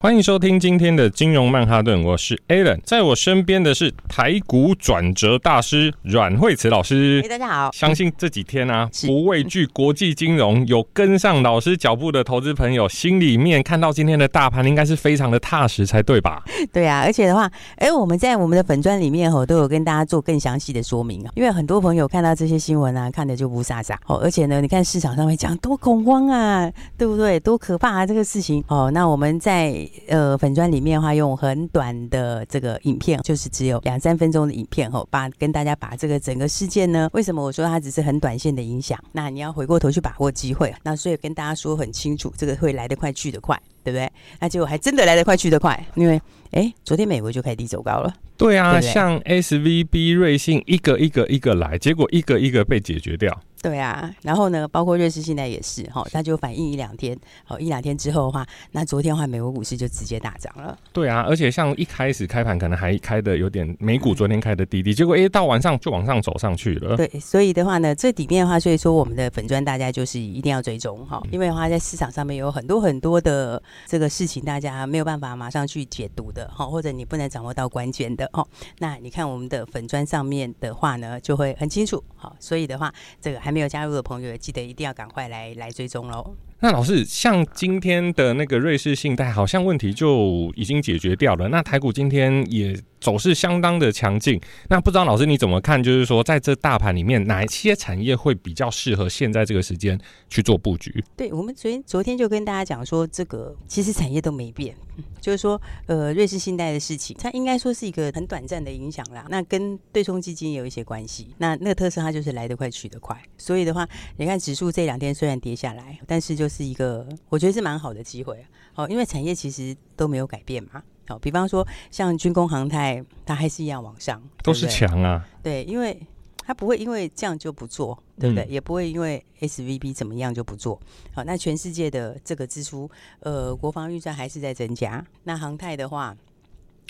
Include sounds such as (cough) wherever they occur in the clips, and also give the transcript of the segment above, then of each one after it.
欢迎收听今天的金融曼哈顿，我是 Alan，在我身边的是台股转折大师阮惠慈老师。Hey, 大家好，相信这几天啊，不畏惧国际金融，有跟上老师脚步的投资朋友，心里面看到今天的大盘，应该是非常的踏实才对吧？对啊，而且的话，哎，我们在我们的粉专里面吼，都有跟大家做更详细的说明啊，因为很多朋友看到这些新闻啊，看的就不傻傻哦，而且呢，你看市场上面讲多恐慌啊，对不对？多可怕啊，这个事情哦，那我们在。呃，粉钻里面的话，用很短的这个影片，就是只有两三分钟的影片，吼，把跟大家把这个整个事件呢，为什么我说它只是很短线的影响？那你要回过头去把握机会，那所以跟大家说很清楚，这个会来得快去得快，对不对？那结果还真的来得快去得快，因为哎，昨天美国就开始低走高了。对啊，对对像 SVB、瑞信一个一个一个来，结果一个一个被解决掉。对啊，然后呢，包括瑞士现在也是哈，它就反应一两天，好一两天之后的话，那昨天的话，美国股市就直接大涨了。对啊，而且像一开始开盘可能还开的有点，美股昨天开的低低，结果哎到晚上就往上走上去了。对，所以的话呢，这里面的话，所以说我们的粉砖大家就是一定要追踪哈，因为的话在市场上面有很多很多的这个事情，大家没有办法马上去解读的哈，或者你不能掌握到关键的哦。那你看我们的粉砖上面的话呢，就会很清楚。好，所以的话，这个还没有加入的朋友。记得一定要赶快来来追踪喽。那老师，像今天的那个瑞士信贷，好像问题就已经解决掉了。那台股今天也走势相当的强劲。那不知道老师你怎么看？就是说，在这大盘里面，哪一些产业会比较适合现在这个时间去做布局？对，我们昨天昨天就跟大家讲说，这个其实产业都没变，就是说，呃，瑞士信贷的事情，它应该说是一个很短暂的影响啦。那跟对冲基金也有一些关系。那那个特色它就是来得快去得快。所以的话，你看指数这两天虽然跌下来，但是就是。是一个我觉得是蛮好的机会哦，因为产业其实都没有改变嘛。好，比方说像军工、航太，它还是一样往上，都是强啊。对，因为它不会因为这样就不做，对不对？嗯、也不会因为 SVB 怎么样就不做。好，那全世界的这个支出，呃，国防预算还是在增加。那航太的话。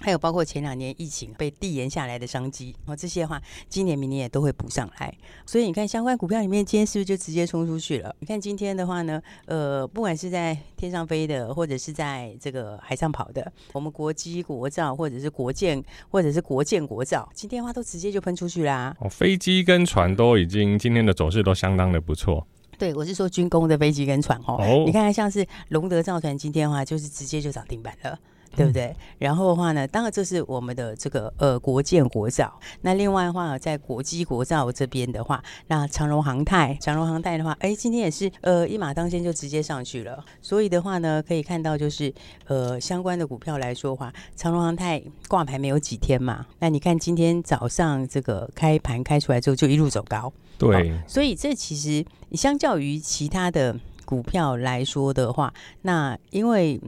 还有包括前两年疫情被递延下来的商机，哦，这些的话，今年明年也都会补上来。所以你看，相关股票里面，今天是不是就直接冲出去了？你看今天的话呢，呃，不管是在天上飞的，或者是在这个海上跑的，我们国机、国造，或者是国建，或者是国建、国造，今天的话都直接就喷出去啦。哦，飞机跟船都已经今天的走势都相当的不错。对，我是说军工的飞机跟船哦。哦，你看看像是龙德造船，今天的话就是直接就涨停板了。对不对？然后的话呢，当然这是我们的这个呃国建国造。那另外的话，在国机国造这边的话，那长荣航太，长荣航太的话，哎，今天也是呃一马当先就直接上去了。所以的话呢，可以看到就是呃相关的股票来说的话，长荣航太挂牌没有几天嘛，那你看今天早上这个开盘开出来之后就一路走高。对，哦，所以这其实相较于其他的股票来说的话，那因为。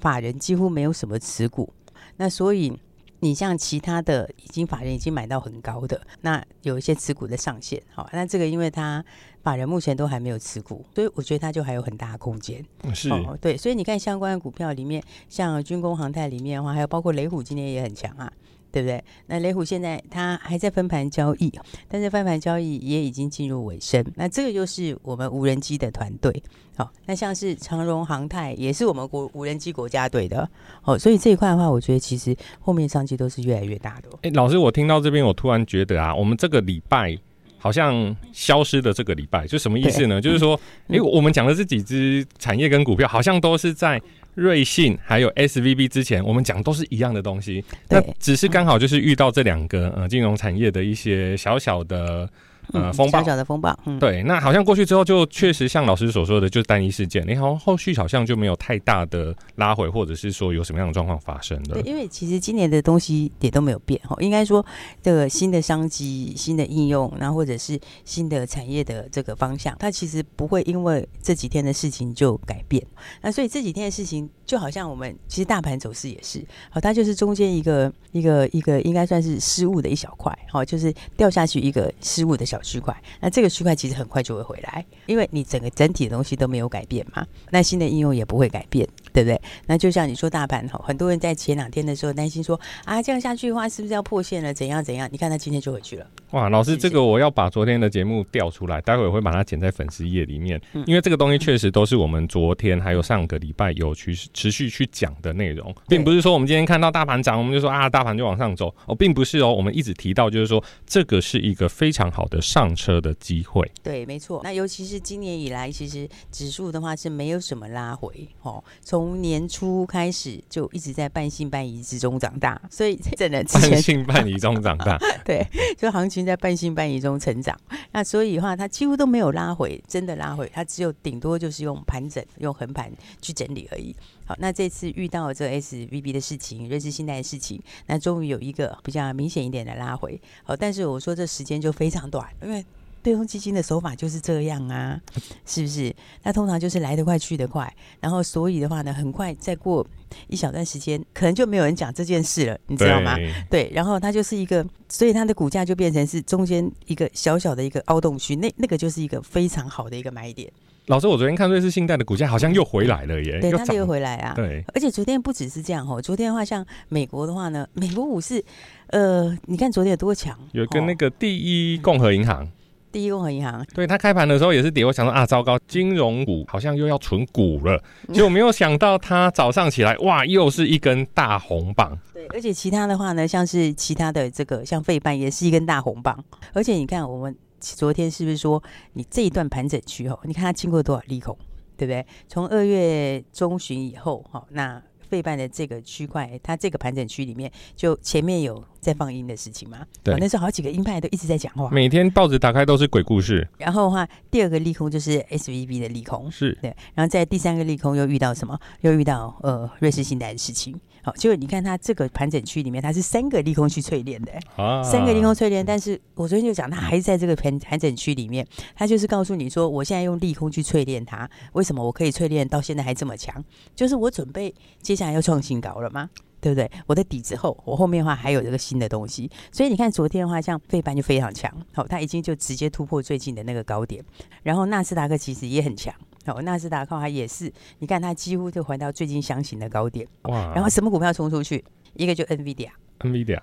法人几乎没有什么持股，那所以你像其他的已经法人已经买到很高的，那有一些持股的上限，好，那这个因为他法人目前都还没有持股，所以我觉得他就还有很大的空间。是、哦，对，所以你看相关的股票里面，像军工、航太里面的话，还有包括雷虎今天也很强啊。对不对？那雷虎现在它还在分盘交易，但是分盘交易也已经进入尾声。那这个就是我们无人机的团队，好，那像是长荣航太也是我们国无人机国家队的，哦，所以这一块的话，我觉得其实后面商机都是越来越大的。哎，老师，我听到这边，我突然觉得啊，我们这个礼拜好像消失的这个礼拜，就什么意思呢？就是说，哎、嗯，我们讲的这几只产业跟股票，好像都是在。瑞信还有 SVB 之前我们讲都是一样的东西，那只是刚好就是遇到这两个呃金融产业的一些小小的。呃，风暴，小小的风暴，嗯，对，那好像过去之后就确实像老师所说的，就是单一事件，你好像后续好像就没有太大的拉回，或者是说有什么样的状况发生的。对，因为其实今年的东西也都没有变哈，应该说这个新的商机、新的应用，然后或者是新的产业的这个方向，它其实不会因为这几天的事情就改变。那所以这几天的事情，就好像我们其实大盘走势也是，好，它就是中间一个一个一个应该算是失误的一小块，好，就是掉下去一个失误的小。小区块，那这个区块其实很快就会回来，因为你整个整体的东西都没有改变嘛，那新的应用也不会改变，对不对？那就像你说大盘吼，很多人在前两天的时候担心说啊，这样下去的话是不是要破线了？怎样怎样？你看他今天就回去了。哇，老师，这个我要把昨天的节目调出来，待会我会把它剪在粉丝页里面，因为这个东西确实都是我们昨天还有上个礼拜有去持续去讲的内容，并不是说我们今天看到大盘涨，我们就说啊，大盘就往上走哦，并不是哦，我们一直提到就是说这个是一个非常好的上车的机会。对，没错。那尤其是今年以来，其实指数的话是没有什么拉回哦，从年初开始就一直在半信半疑之中长大，所以真的 (laughs) 半信半疑中长大，(laughs) 对，就行情在半信半疑中成长。那所以的话，它几乎都没有拉回，真的拉回，它只有顶多就是用盘整、用横盘去整理而已。好，那这次遇到这 SVB 的事情、瑞士信贷的事情，那终于有一个比较明显一点的拉回。好，但是我说这时间就非常短，因为对冲基金的手法就是这样啊，是不是？那通常就是来得快去得快，然后所以的话呢，很快再过一小段时间，可能就没有人讲这件事了，你知道吗？对，对，然后它就是一个，所以它的股价就变成是中间一个小小的一个凹洞区，那那个就是一个非常好的一个买点。老师，我昨天看瑞士信贷的股价好像又回来了耶，对，它又回来啊。对，而且昨天不只是这样哦，昨天的话，像美国的话呢，美国股市，呃，你看昨天有多强？有跟那个第一共和银行，哦、第一共和银行，对，它开盘的时候也是跌，我想说啊，糟糕，金融股好像又要存股了，结果没有想到它早上起来，哇，又是一根大红棒。对，而且其他的话呢，像是其他的这个，像费半也是一根大红棒，而且你看我们。昨天是不是说你这一段盘整区哦？你看它经过多少利空，对不对？从二月中旬以后，哈，那费半的这个区块，它这个盘整区里面，就前面有在放音的事情嘛？对，那时候好几个鹰派都一直在讲话，每天报纸打开都是鬼故事。然后的话，第二个利空就是 SVB 的利空，是对。然后在第三个利空又遇到什么？又遇到呃瑞士信贷的事情。好，结果你看它这个盘整区里面，它是三个利空去淬炼的，啊、三个利空淬炼。但是我昨天就讲，它还是在这个盘盘整区里面，它就是告诉你说，我现在用利空去淬炼它，为什么我可以淬炼到现在还这么强？就是我准备接下来要创新高了吗？对不对？我的底子厚，我后面的话还有这个新的东西。所以你看昨天的话，像费半就非常强，好，它已经就直接突破最近的那个高点，然后纳斯达克其实也很强。哦，纳斯达克它也是，你看它几乎就回到最近箱型的高点。哇！然后什么股票冲出去？一个就 NVIDIA，NVIDIA，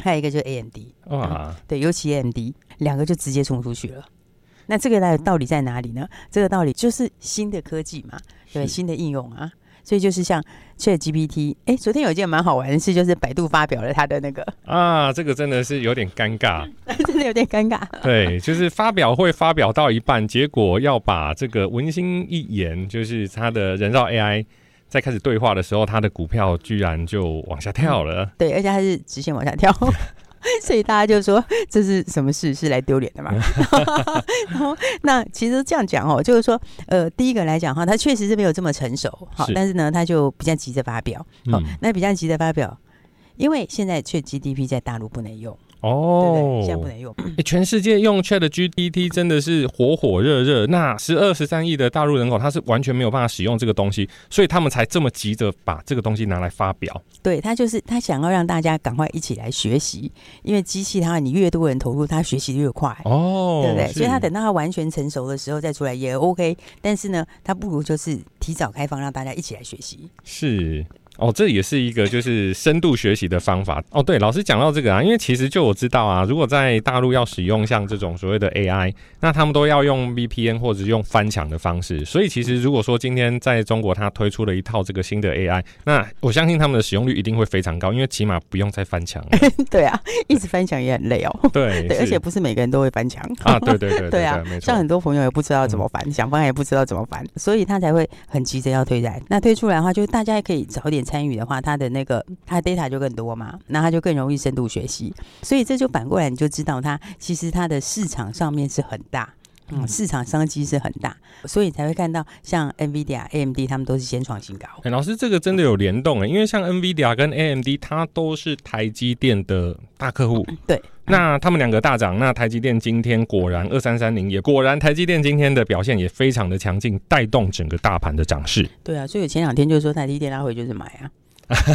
还有一个就 AMD。哇、嗯！对，尤其 AMD 两个就直接冲出去了。那这个的道理在哪里呢？这个道理就是新的科技嘛，对，新的应用啊。所以就是像 ChatGPT，哎，昨天有一件蛮好玩的事，就是百度发表了它的那个啊，这个真的是有点尴尬，(laughs) 真的有点尴尬。对，就是发表会发表到一半，结果要把这个文心一言，就是它的人造 AI 在开始对话的时候，它的股票居然就往下跳了。嗯、对，而且它是直线往下跳。(laughs) (laughs) 所以大家就说，这是什么事？是来丢脸的嘛？(laughs) (laughs) 然后那其实这样讲哦，就是说，呃，第一个来讲哈，他确实是没有这么成熟，好，但是呢，他就比较急着发表，好，那比较急着发表，因为现在 ChatGPT 在大陆不能用。哦，对对，现在不能用。欸，全世界用 ChatGPT 真的是火火热热。那十二十三亿的大陆人口，他是完全没有办法使用这个东西，所以他们才这么急着把这个东西拿来发表。对，他就是他想要让大家赶快一起来学习，因为机器它你越多人投入，它学习越快。哦，对不对？所以他等到它完全成熟的时候再出来也 OK。但是呢，他不如就是提早开放，让大家一起来学习。是。哦，这也是一个就是深度学习的方法哦。对，老师讲到这个啊，因为其实就我知道啊，如果在大陆要使用像这种所谓的 AI，那他们都要用 VPN 或者用翻墙的方式。所以其实如果说今天在中国它推出了一套这个新的 AI，那我相信他们的使用率一定会非常高，因为起码不用再翻墙。(laughs) 对啊，一直翻墙也很累哦。(laughs) 对，对，而且不是每个人都会翻墙啊。对对对 (laughs) 对，对啊，没错。像很多朋友也不知道怎么翻，嗯、想翻也不知道怎么翻，所以他才会很急着要推来。那推出来的话，就大家也可以早点参与的话，他的。那个他 data 就更多嘛，那他就更容易深度学习，所以这就反过来你就知道他其实他的市场上面是很大，嗯，市场商机是很大，所以才会看到像 NVIDIA、AMD 他们都是先创新高。欸，老师，这个真的有联动诶，因为像 NVIDIA 跟 AMD 它都是台积电的大客户，对，那他们两个大涨，那台积电今天果然二三三零也果然台积电今天的表现也非常的强劲，带动整个大盘的涨势。对啊，所以前两天就说台积电拉回就是买啊。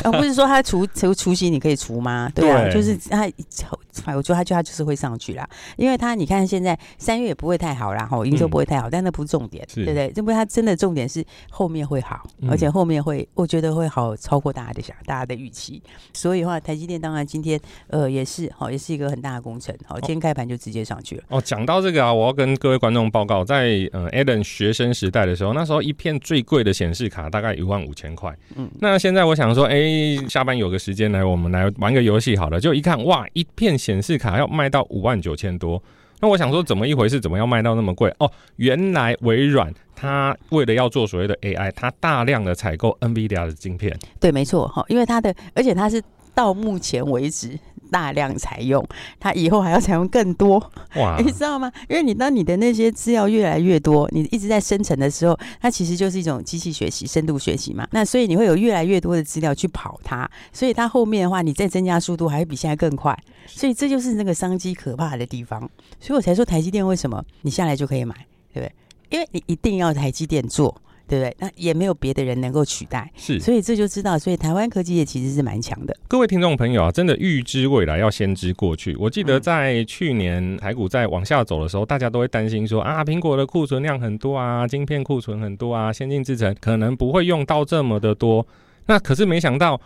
而不是说他除除除夕你可以除吗？对啊，对就是他，我觉得他就它就是会上去啦，因为他你看现在三月也不会太好啦，哈，营收不会太好，嗯、但那不是重点，对不对？因为他真的重点是后面会好，嗯、而且后面会我觉得会好超过大家的想大家的预期，所以的话，台积电当然今天呃也是好，也是一个很大的工程，好，今天开盘就直接上去了。哦，讲到这个啊，我要跟各位观众报告，在呃 Alan 学生时代的时候，那时候一片最贵的显示卡大概一万五千块，嗯，那现在我想说，哎、下班有个时间来，我们来玩个游戏好了。就一看，哇，一片显示卡要卖到五万九千多。那我想说，怎么一回事？怎么要卖到那么贵？哦，原来微软它为了要做所谓的 AI，它大量的采购 NVIDIA 的晶片。对，没错哈，因为它的，而且它是到目前为止。大量采用，它以后还要采用更多，哇！(laughs) 你知道吗？因为你当你的那些资料越来越多，你一直在生成的时候，它其实就是一种机器学习、深度学习嘛。那所以你会有越来越多的资料去跑它，所以它后面的话，你再增加速度还会比现在更快。所以这就是那个商机可怕的地方。所以我才说台积电为什么你下来就可以买，对不对？因为你一定要台积电做。对不对？那也没有别的人能够取代，是，所以这就知道，所以台湾科技业其实是蛮强的。各位听众朋友啊，真的预知未来要先知过去。我记得在去年台股在往下走的时候，大家都会担心说啊，苹果的库存量很多啊，晶片库存很多啊，先进制程可能不会用到这么的多。那可是没想到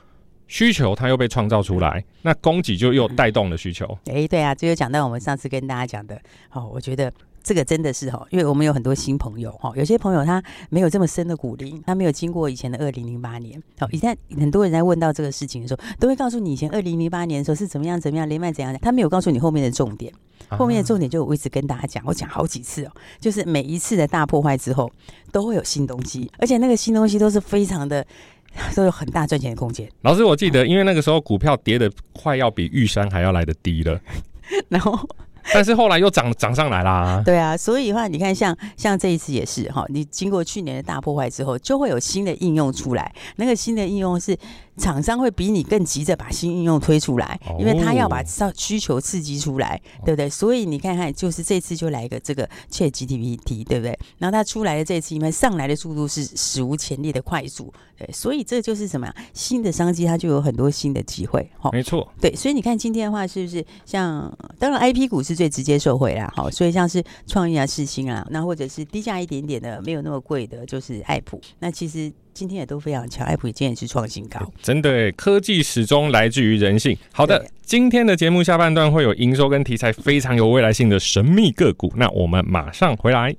需求它又被创造出来，那供给就又带动了需求。哎，对啊，这就讲到我们上次跟大家讲的，哦，我觉得。这个真的是哈，因为我们有很多新朋友哈，有些朋友他没有这么深的股龄，他没有经过以前的二零零八年。好，以前很多人在问到这个事情的时候，都会告诉你以前二零零八年的时候是怎么样怎么样连麦怎样，他没有告诉你后面的重点。后面的重点就我一直跟大家讲，我讲好几次哦，就是每一次的大破坏之后都会有新东西，而且那个新东西都是非常的 (laughs) 都有很大赚钱的空间。老师，我记得因为那个时候股票跌的快要比玉山还要来得低了，(laughs) 然后。但是后来又涨涨上来啦。对啊，所以的话，你看像像这一次也是哈，你经过去年的大破坏之后，就会有新的应用出来。那个新的应用是厂商会比你更急着把新应用推出来，因为他要把需求刺激出来，对不对？所以你看看，就是这次就来一个这个 ChatGPT，对不对？然后它出来的这次，因为上来的速度是史无前例的快速，对，所以这就是什么呀？新的商机，它就有很多新的机会。哈，没错，对，所以你看今天的话，是不是像当然 IP 股是。最直接受惠啦，好，所以像是创意啊、世芯啊，那或者是低价一点点的，没有那么贵的，就是爱普。那其实今天也都非常强，爱普今天也是创新高。真的，科技始终来自于人性。好的，今天的节目下半段会有营收跟题材非常有未来性的神秘个股，那我们马上回来。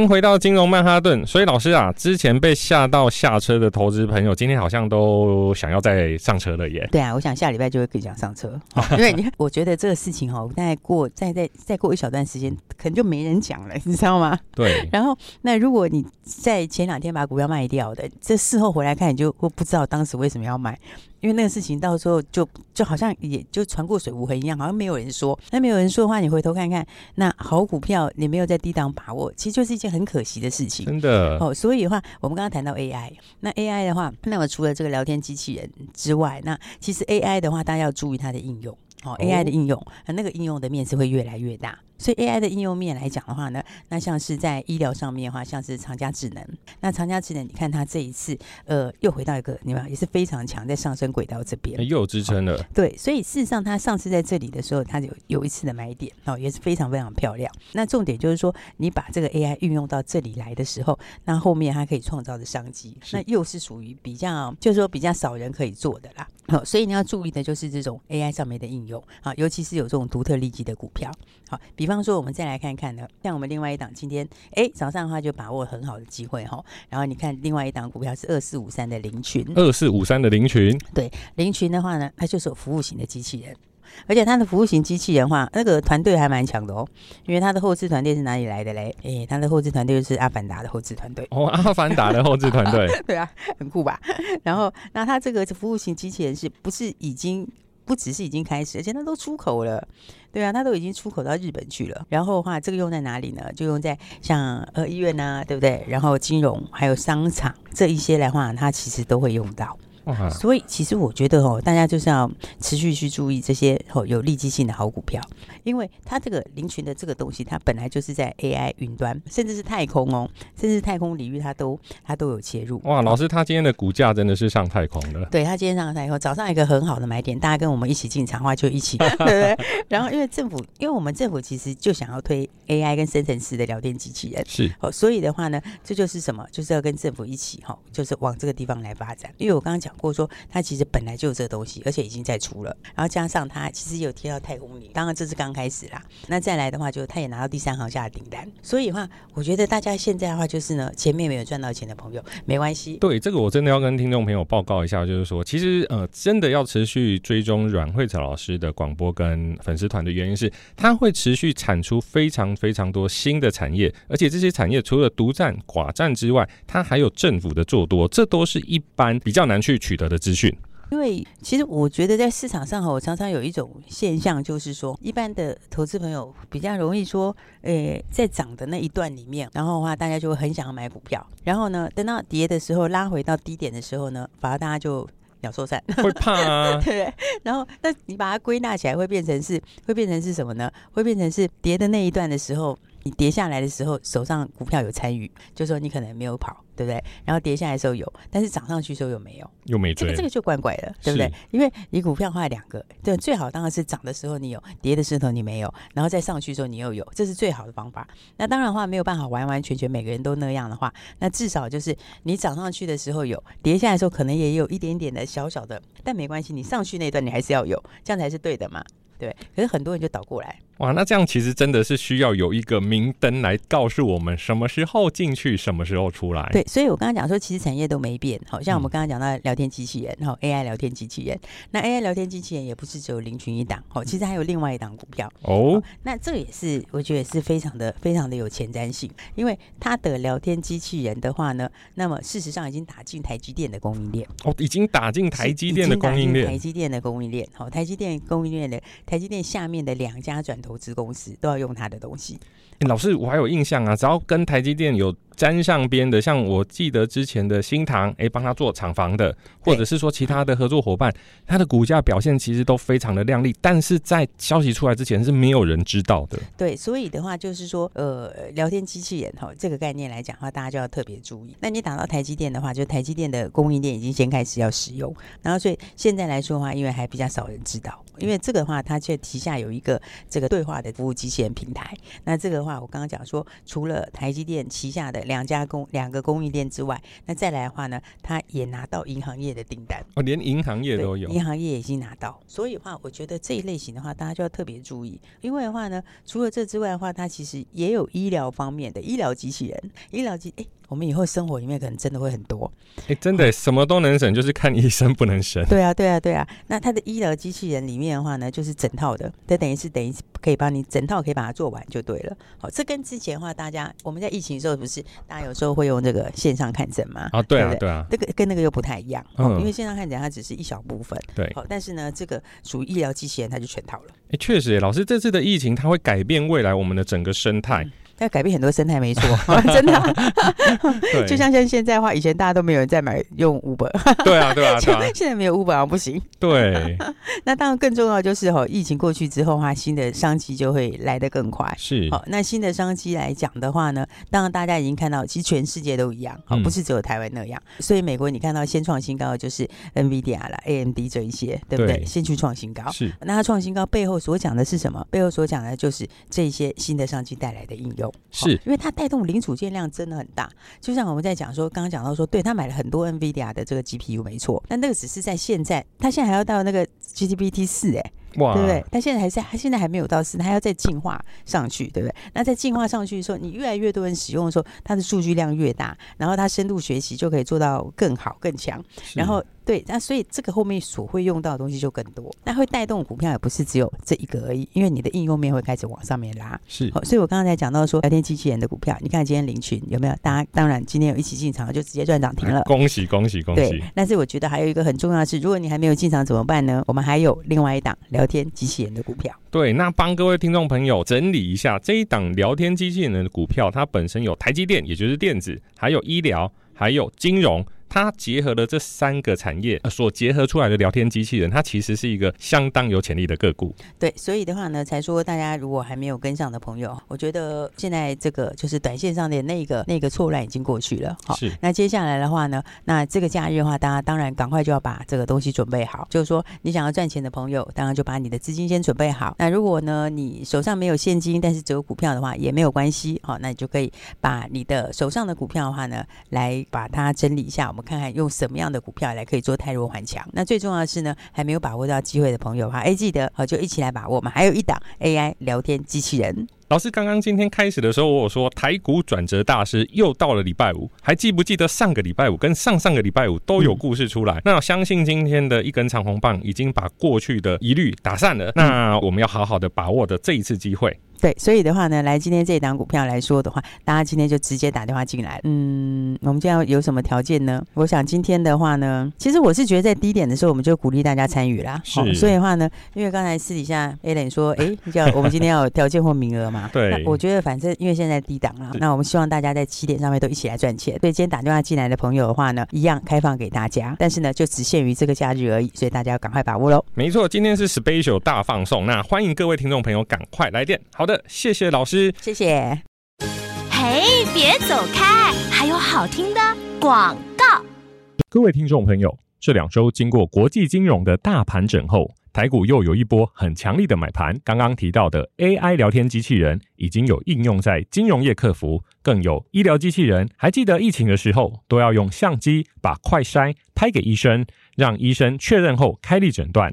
迎回到金融曼哈顿。所以老师啊，之前被吓到下车的投资朋友，今天好像都想要再上车了耶。对啊，我想下礼拜就会更想上车，(laughs) 因为我觉得这个事情哈，大概过再再再过一小段时间，可能就没人讲了，你知道吗？对。(laughs) 然后，那如果你在前两天把股票卖掉的，这事后回来看，你就会不知道当时为什么要卖。因为那个事情到时候就就好像也就船过水无痕一样，好像没有人说。那没有人说的话，你回头看看，那好股票你没有在低档把握，其实就是一件很可惜的事情。真的哦，所以的话，我们刚刚谈到 AI，那 AI 的话，那么除了这个聊天机器人之外，那其实 AI 的话，大家要注意它的应用。哦，AI 的应用，那个应用的面是会越来越大。所以 AI 的应用面来讲的话呢，那像是在医疗上面的话，像是长佳智能。那长佳智能，你看它这一次，呃，又回到一个，你们也是非常强，在上升轨道这边，又有支撑了、哦。对，所以事实上，它上次在这里的时候，它有有一次的买点哦，也是非常非常漂亮。那重点就是说，你把这个 AI 运用到这里来的时候，那后面它可以创造的商机，那又是属于比较，就是说比较少人可以做的啦。好，所以你要注意的就是这种 AI 上面的应用啊，尤其是有这种独特利基的股票。好，比方说我们再来看看呢，像我们另外一档今天哎早上的话就把握很好的机会哈。然后你看另外一档股票是二四五三的林群，二四五三的林群，对，林群的话呢，它就是有服务型的机器人，而且它的服务型机器人的话，那个团队还蛮强的哦，因为它的后置团队是哪里来的嘞？哎，它的后置团队就是阿凡达的后置团队哦，阿凡达的后置团队，(laughs) 对啊，很酷吧？然后那它这个服务型机器人是不是已经？不只是已经开始，而且它都出口了，对啊，它都已经出口到日本去了。然后的话，这个用在哪里呢？就用在像呃医院呐，对不对？然后金融还有商场这一些的话，它其实都会用到。所以，其实我觉得哦，大家就是要持续去注意这些哦有利基性的好股票，因为它这个林群的这个东西，它本来就是在 AI 云端，甚至是太空哦，甚至太空领域，它都它都有切入。哇，老师，他今天的股价真的是上太空了。对，他今天上太空，早上一个很好的买点，大家跟我们一起进场的话，就一起，(laughs) 对不对？然后，因为政府，因为我们政府其实就想要推 AI 跟生成式的聊天机器人，是哦，所以的话呢，这就是什么？就是要跟政府一起哈，就是往这个地方来发展。因为我刚刚讲。或者说，它其实本来就有这个东西，而且已经在出了。然后加上它其实有贴到太空里，当然这是刚开始啦。那再来的话，就它也拿到第三航厦的订单。所以的话，我觉得大家现在的话，就是呢，前面没有赚到钱的朋友，没关系。对，这个我真的要跟听众朋友报告一下，就是说，其实呃，真的要持续追踪阮慧草老师的广播跟粉丝团的原因是，他会持续产出非常非常多新的产业，而且这些产业除了独占寡占之外，它还有政府的做多，这都是一般比较难去取得的资讯，因为其实我觉得在市场上哈，我常常有一种现象，就是说，一般的投资朋友比较容易说，诶，在涨的那一段里面，然后的话，大家就会很想要买股票，然后呢，等到跌的时候，拉回到低点的时候呢，反而大家就鸟兽散，(laughs) 会怕啊，对不对？然后，那你把它归纳起来，会变成是，会变成是什么呢？会变成是跌的那一段的时候。你跌下来的时候，手上股票有参与，就说你可能没有跑，对不对？然后跌下来的时候有，但是涨上去的时候又没有，又没追，这个这个就怪怪的，对不对？因为你股票的话两个，对，最好当然是涨的时候你有，跌的时候你没有，然后再上去的时候你又有，这是最好的方法。那当然的话没有办法完完全全每个人都那样的话，那至少就是你涨上去的时候有，跌下来的时候可能也有一点点的小小的，但没关系，你上去那段你还是要有，这样才是对的嘛，对。可是很多人就倒过来。哇，那这样其实真的是需要有一个明灯来告诉我们什么时候进去，什么时候出来。对，所以我刚刚讲说，其实产业都没变，好像我们刚刚讲到聊天机器人，然后 AI 聊天机器人，那 AI 聊天机器人也不是只有林群一档，哦，其实还有另外一档股票。哦。那这也是我觉得也是非常的非常的有前瞻性，因为它的聊天机器人的话呢，那么事实上已经打进台积电的供应链。哦，已经打进台积电的供应链，台积电的供应链，好，台积电供应链的台积电下面的两家转投投资公司都要用他的东西。欸，老师，我还有印象啊，只要跟台积电有。沾上边的，像我记得之前的新唐，哎，帮他做厂房的，或者是说其他的合作伙伴，他的股价表现其实都非常的亮丽，但是在消息出来之前是没有人知道的。对，所以的话就是说，呃，聊天机器人哈，这个概念来讲的话，大家就要特别注意。那你打到台积电的话，就台积电的供应链已经先开始要使用，然后所以现在来说的话，因为还比较少人知道，因为这个的话，它却旗下有一个这个对话的服务机器人平台。那这个的话，我刚刚讲说，除了台积电旗下的。两家供两个供应链之外，那再来的话呢，他也拿到银行业的订单哦，连银行业都有，银行业已经拿到，所以的话，我觉得这一类型的话，大家就要特别注意，因为的话呢，除了这之外的话，它其实也有医疗方面的医疗机器人，医疗机哎。我们以后生活里面可能真的会很多，哎，真的什么都能省，就是看医生不能省。对啊，对啊，对啊。那它的医疗机器人里面的话呢，就是整套的，它等于是等于可以帮你整套可以把它做完就对了。好，这跟之前的话，大家我们在疫情的时候不是大家有时候会用这个线上看诊吗？啊，对啊，对啊。这个跟那个又不太一样，因为线上看诊它只是一小部分。对。好，但是呢，这个属于医疗机器人，它就全套了。哎，确实，老师这次的疫情它会改变未来我们的整个生态。要改变很多生态，没错，(laughs) 真的、啊。就像像现在的话，以前大家都没有人在买用 Uber，对啊，对啊，对啊。(laughs) 现在没有 Uber 啊，不行。对。那当然更重要就是哈，疫情过去之后的话，新的商机就会来得更快。是。好，那新的商机来讲的话呢，当然大家已经看到，其实全世界都一样，好，不是只有台湾那样。嗯、所以美国你看到先创新高的就是 NVIDIA 啦、AMD 这一些，对不对？对先去创新高。是。那它创新高背后所讲的是什么？背后所讲的就是这些新的商机带来的应用。是。因为它带动零组件量真的很大，就像我们在讲说，刚刚讲到说，对他买了很多 NVIDIA 的这个 GPU，没错，但那个只是在现在，他现在还要到那个 GPT 四，哎。哇对不对？它现在还在，它现在还没有到四，它要再进化上去，对不对？那在进化上去的时候，你越来越多人使用的时候，它的数据量越大，然后它深度学习就可以做到更好更强，然后。对，那所以这个后面所会用到的东西就更多，那会带动股票也不是只有这一个而已，因为你的应用面会开始往上面拉。是，好，所以我刚刚才讲到说聊天机器人的股票，你看今天林群有没有？大家当然今天有一起进场就直接赚涨停了，恭喜恭喜恭喜！但是我觉得还有一个很重要的是，如果你还没有进场怎么办呢？我们还有另外一档聊天机器人的股票。对，那帮各位听众朋友整理一下这一档聊天机器人的股票，它本身有台积电，也就是电子，还有医疗，还有金融。它结合了这三个产业所结合出来的聊天机器人，它其实是一个相当有潜力的个股。对，所以的话呢，才说大家如果还没有跟上的朋友，我觉得现在这个就是短线上的那个那个错乱已经过去了。好，是。那接下来的话呢，那这个假日的话，大家当然赶快就要把这个东西准备好。就是说，你想要赚钱的朋友，当然就把你的资金先准备好。那如果呢，你手上没有现金，但是只有股票的话，也没有关系。好，那你就可以把你的手上的股票的话呢，来把它整理一下。我看看用什么样的股票来可以做泰弱换强？那最重要的是呢，还没有把握到机会的朋友哈，哎，记得好就一起来把握嘛。还有一档 AI 聊天机器人。老师刚刚今天开始的时候，我有说台股转折大师又到了礼拜五，还记不记得上个礼拜五跟上上个礼拜五都有故事出来？嗯、那我相信今天的一根长红棒已经把过去的疑虑打散了。那我们要好好的把握的这一次机会。对，所以的话呢，来今天这档股票来说的话，大家今天就直接打电话进来。嗯，我们这样有什么条件呢？我想今天的话呢，其实我是觉得在低点的时候，我们就鼓励大家参与啦。是、哦。所以的话呢，因为刚才私底下 Alan 说，哎，叫我们今天要有条件或名额嘛。(laughs) 对。那我觉得反正因为现在低档了，那我们希望大家在起点上面都一起来赚钱。所以今天打电话进来的朋友的话呢，一样开放给大家，但是呢，就只限于这个假日而已，所以大家要赶快把握喽。没错，今天是 Special 大放送，那欢迎各位听众朋友赶快来电。好的，谢谢老师。谢谢。嘿，别走开，还有好听的广告。各位听众朋友，这两周经过国际金融的大盘整后，台股又有一波很强力的买盘。刚刚提到的 AI 聊天机器人已经有应用在金融业客服，更有医疗机器人。还记得疫情的时候，都要用相机把快筛拍给医生，让医生确认后开立诊断。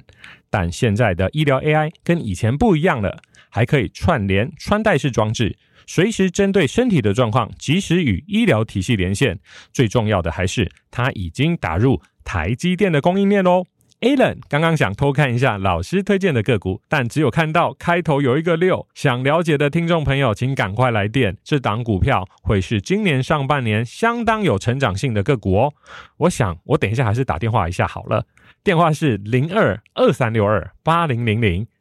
但现在的医疗 AI 跟以前不一样了。还可以串联穿戴式装置，随时针对身体的状况，及时与医疗体系连线。最重要的还是，它已经打入台积电的供应链喽。Alan 刚刚想偷看一下老师推荐的个股，但只有看到开头有一个六。想了解的听众朋友，请赶快来电。这档股票会是今年上半年相当有成长性的个股哦。我想，我等一下还是打电话一下好了。电话是零二二三六二八零零零。